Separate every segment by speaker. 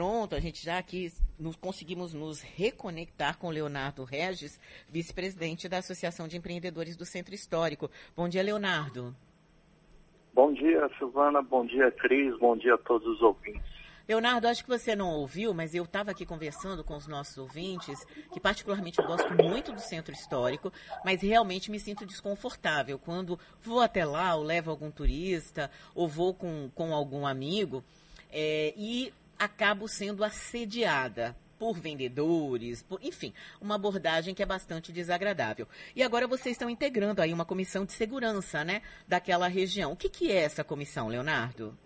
Speaker 1: pronto, a gente já aqui nos, conseguimos nos reconectar com Leonardo Regis, vice-presidente da Associação de Empreendedores do Centro Histórico. Bom dia, Leonardo.
Speaker 2: Bom dia, Silvana. Bom dia, Cris. Bom dia a todos os ouvintes.
Speaker 1: Leonardo, acho que você não ouviu, mas eu estava aqui conversando com os nossos ouvintes, que particularmente eu gosto muito do centro histórico, mas realmente me sinto desconfortável quando vou até lá, ou levo algum turista, ou vou com, com algum amigo, é, e acabo sendo assediada por vendedores, por, enfim, uma abordagem que é bastante desagradável. E agora vocês estão integrando aí uma comissão de segurança, né, daquela região. O que, que é essa comissão, Leonardo?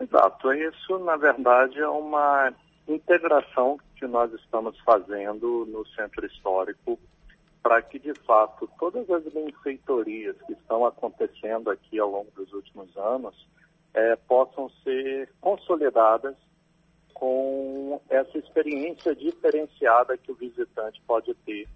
Speaker 2: Exato. Isso, na verdade, é uma integração que nós estamos fazendo no centro histórico para que, de fato, todas as benfeitorias que estão acontecendo aqui ao longo dos últimos anos é, possam ser consolidadas com essa experiência diferenciada que o visitante pode ter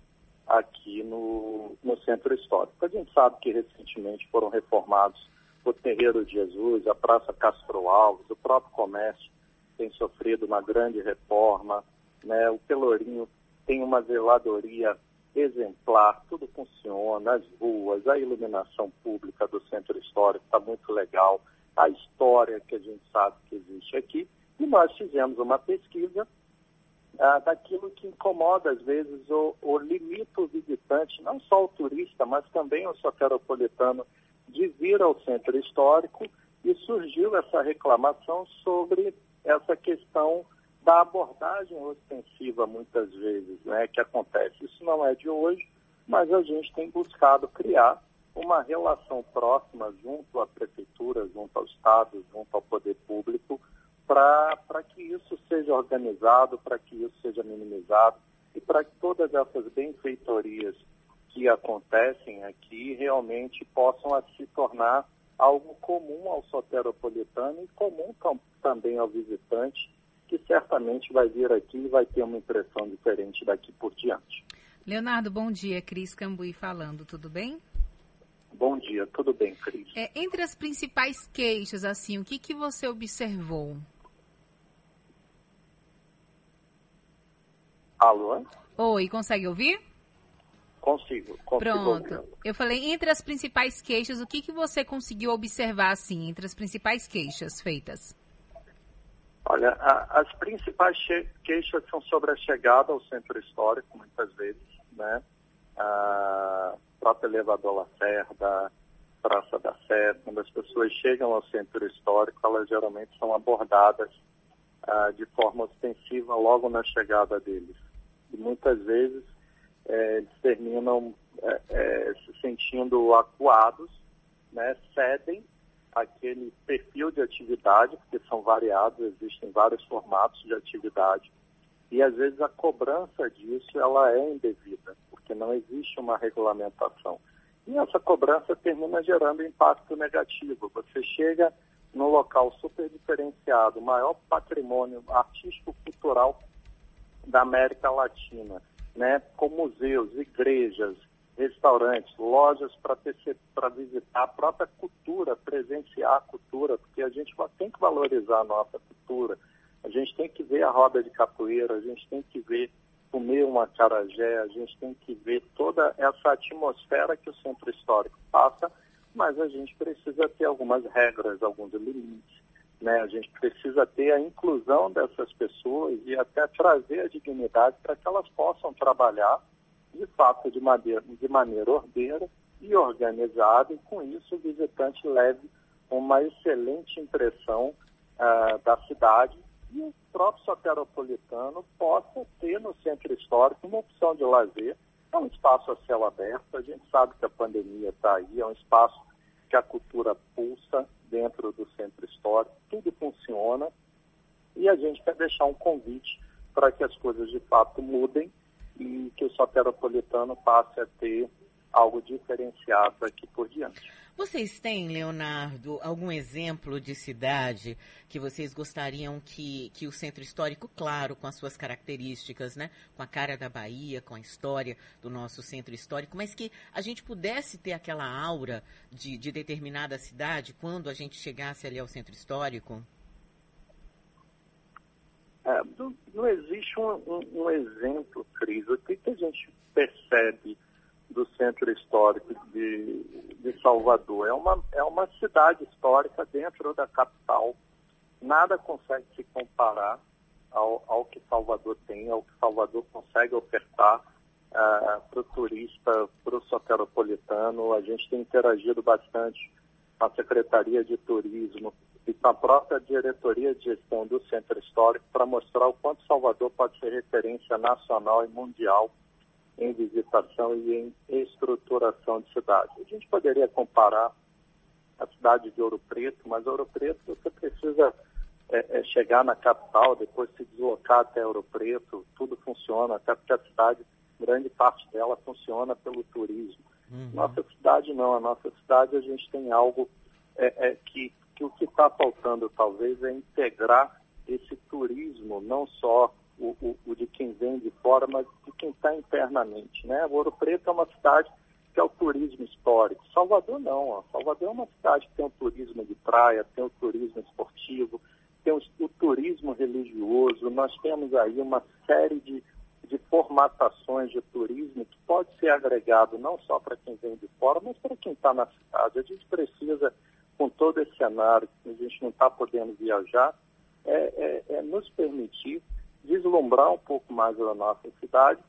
Speaker 2: aqui no, no centro histórico. A gente sabe que recentemente foram reformados o Terreiro de Jesus, a Praça Castro Alves, o próprio comércio tem sofrido uma grande reforma, né? o Pelourinho tem uma zeladoria exemplar, tudo funciona, as ruas, a iluminação pública do centro histórico está muito legal, a história que a gente sabe que existe aqui, e nós fizemos uma pesquisa ah, daquilo que incomoda às vezes ou, limita o visitante, não só o turista, mas também o soteropolitano de vir ao centro histórico e surgiu essa reclamação sobre essa questão da abordagem ostensiva muitas vezes, né, que acontece. Isso não é de hoje, mas a gente tem buscado criar uma relação próxima junto à prefeitura, junto ao Estado, junto ao poder público, para que isso seja organizado, para que isso seja minimizado e para que todas essas benfeitorias que acontecem aqui realmente possam se tornar algo comum ao soteropolitano e comum também ao visitante, que certamente vai vir aqui e vai ter uma impressão diferente daqui por diante.
Speaker 3: Leonardo, bom dia. Cris Cambuí falando, tudo bem?
Speaker 2: Bom dia, tudo bem, Cris?
Speaker 3: É, entre as principais queixas, assim, o que, que você observou?
Speaker 2: Alô?
Speaker 3: Oi, consegue ouvir?
Speaker 2: Consigo, consigo.
Speaker 3: Pronto. Eu falei, entre as principais queixas, o que, que você conseguiu observar, assim, entre as principais queixas feitas?
Speaker 2: Olha, a, as principais queixas são sobre a chegada ao centro histórico, muitas vezes, né? A próprio elevador Lacerda, Praça da Sé, quando as pessoas chegam ao centro histórico, elas geralmente são abordadas ah, de forma ostensiva logo na chegada deles. E muitas vezes é, eles terminam é, é, se sentindo acuados, né, cedem aquele perfil de atividade, porque são variados, existem vários formatos de atividade, e às vezes a cobrança disso ela é indevida, porque não existe uma regulamentação. E essa cobrança termina gerando impacto negativo. Você chega num local super diferenciado, maior patrimônio artístico-cultural da América Latina, né, com museus, igrejas, restaurantes, lojas para visitar a própria cultura, presenciar a cultura, porque a gente tem que valorizar a nossa cultura. A gente tem que ver a roda de capoeira, a gente tem que ver comer uma carajé, a gente tem que ver toda essa atmosfera que o centro histórico passa, mas a gente precisa ter algumas regras, alguns limites. Né? A gente precisa ter a inclusão dessas pessoas e até trazer a dignidade para que elas possam trabalhar de fato de maneira, de maneira ordeira e organizada, e com isso o visitante leve uma excelente impressão uh, da cidade e o próprio soteropolitano possa ter no centro histórico uma opção de lazer. É um espaço a céu aberto, a gente sabe que a pandemia está aí, é um espaço que a cultura pulsa dentro do centro histórico, tudo funciona e a gente quer deixar um convite para que as coisas de fato mudem e que o soteropolitano passe a ter algo diferenciado aqui por diante.
Speaker 1: Vocês têm, Leonardo, algum exemplo de cidade que vocês gostariam que, que o centro histórico, claro, com as suas características, né, com a cara da Bahia, com a história do nosso centro histórico, mas que a gente pudesse ter aquela aura de, de determinada cidade quando a gente chegasse ali ao centro histórico?
Speaker 2: É, não, não, existe um, um, um, exemplo, Cris. O que, que a gente percebe do centro histórico de, de Salvador? É uma, é uma cidade histórica dentro da capital. Nada consegue se comparar ao, ao que Salvador tem, ao que Salvador consegue ofertar uh, para o turista, para o soteropolitano. A gente tem interagido bastante com a Secretaria de Turismo e com a própria diretoria de gestão do Centro Histórico para mostrar o quanto Salvador pode ser referência nacional e mundial em visitação e em estruturação de cidade. A gente poderia comparar a cidade de Ouro Preto, mas Ouro Preto você precisa é, é chegar na capital, depois se deslocar até Ouro Preto, tudo funciona, até porque a cidade, grande parte dela funciona pelo turismo. Uhum. Nossa cidade não, a nossa cidade a gente tem algo é, é que que o que está faltando talvez é integrar esse turismo, não só o, o, o, de quem vem de fora, mas quem está internamente. Né? Ouro Preto é uma cidade que é o turismo histórico. Salvador não. Ó. Salvador é uma cidade que tem o turismo de praia, tem o turismo esportivo, tem o, o turismo religioso. Nós temos aí uma série de, de formatações de turismo que pode ser agregado não só para quem vem de fora, mas para quem está na cidade. A gente precisa com todo esse cenário que a gente não está podendo viajar, é, é, é, nos permitir vislumbrar um pouco mais a nossa cidade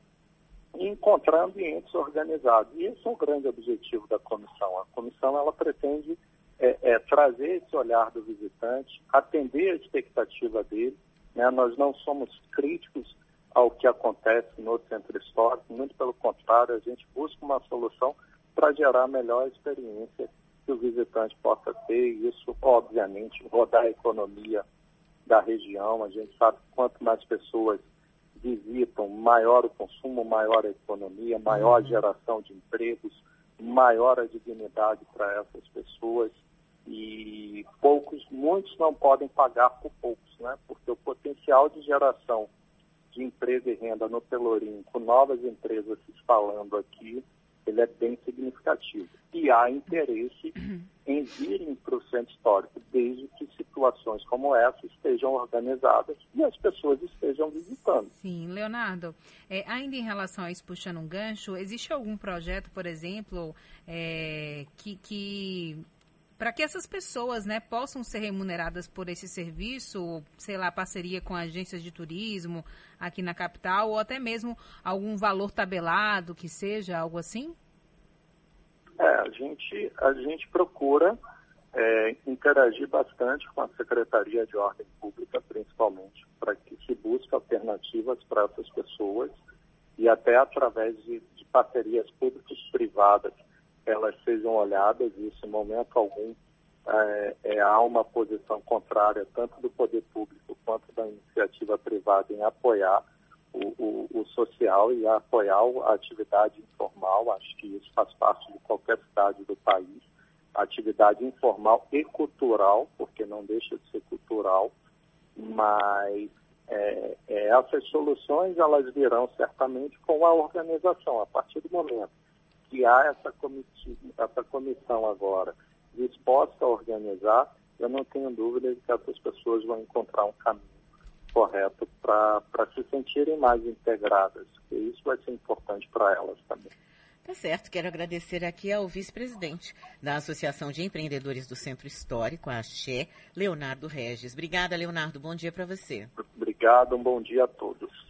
Speaker 2: e encontrar ambientes organizados. E esse é o grande objetivo da comissão. A comissão ela pretende é, é trazer esse olhar do visitante, atender a expectativa dele. Né? Nós não somos críticos ao que acontece no centro histórico, muito pelo contrário, a gente busca uma solução para gerar a melhor experiência que o visitante possa ter, e isso, obviamente, rodar a economia da região. A gente sabe que quanto mais pessoas visitam, maior o consumo, maior a economia, maior a uhum. geração de empregos, maior a dignidade para essas pessoas. E poucos, muitos não podem pagar por poucos, né? Porque o potencial de geração de emprego e renda no Pelourinho, com novas empresas se instalando aqui, ele é bem significativo. E há interesse em virem para o centro histórico, desde que situações como essa estejam organizadas e as pessoas estejam visitando.
Speaker 3: Sim, Leonardo, é, ainda em relação a isso, puxando um gancho, existe algum projeto, por exemplo, é, que, que para que essas pessoas né, possam ser remuneradas por esse serviço, sei lá, parceria com agências de turismo aqui na capital, ou até mesmo algum valor tabelado, que seja algo assim?
Speaker 2: É, a gente, a gente procura é, interagir bastante com a Secretaria de Ordem Pública, principalmente, para que se busque alternativas para essas pessoas e até através de, de parcerias públicas privadas elas sejam olhadas e isso, em momento algum, é, é, há uma posição contrária tanto do poder público quanto da iniciativa privada em apoiar o, o, o, social e apoiar a atividade informal. Acho que isso faz parte de qualquer cidade do país. Atividade informal e cultural, porque não deixa de ser cultural, mas é, é, essas soluções elas virão certamente com a organização. A partir do momento que há essa, essa comissão agora disposta a organizar, eu não tenho dúvida de que essas pessoas vão encontrar um caminho correto para se sentirem mais integradas, e isso vai ser importante para elas também.
Speaker 1: Tá certo, quero agradecer aqui ao vice-presidente da Associação de Empreendedores do Centro Histórico, a AXÉ, Leonardo Regis. Obrigada, Leonardo. Bom dia para você.
Speaker 2: Obrigado, um bom dia a todos.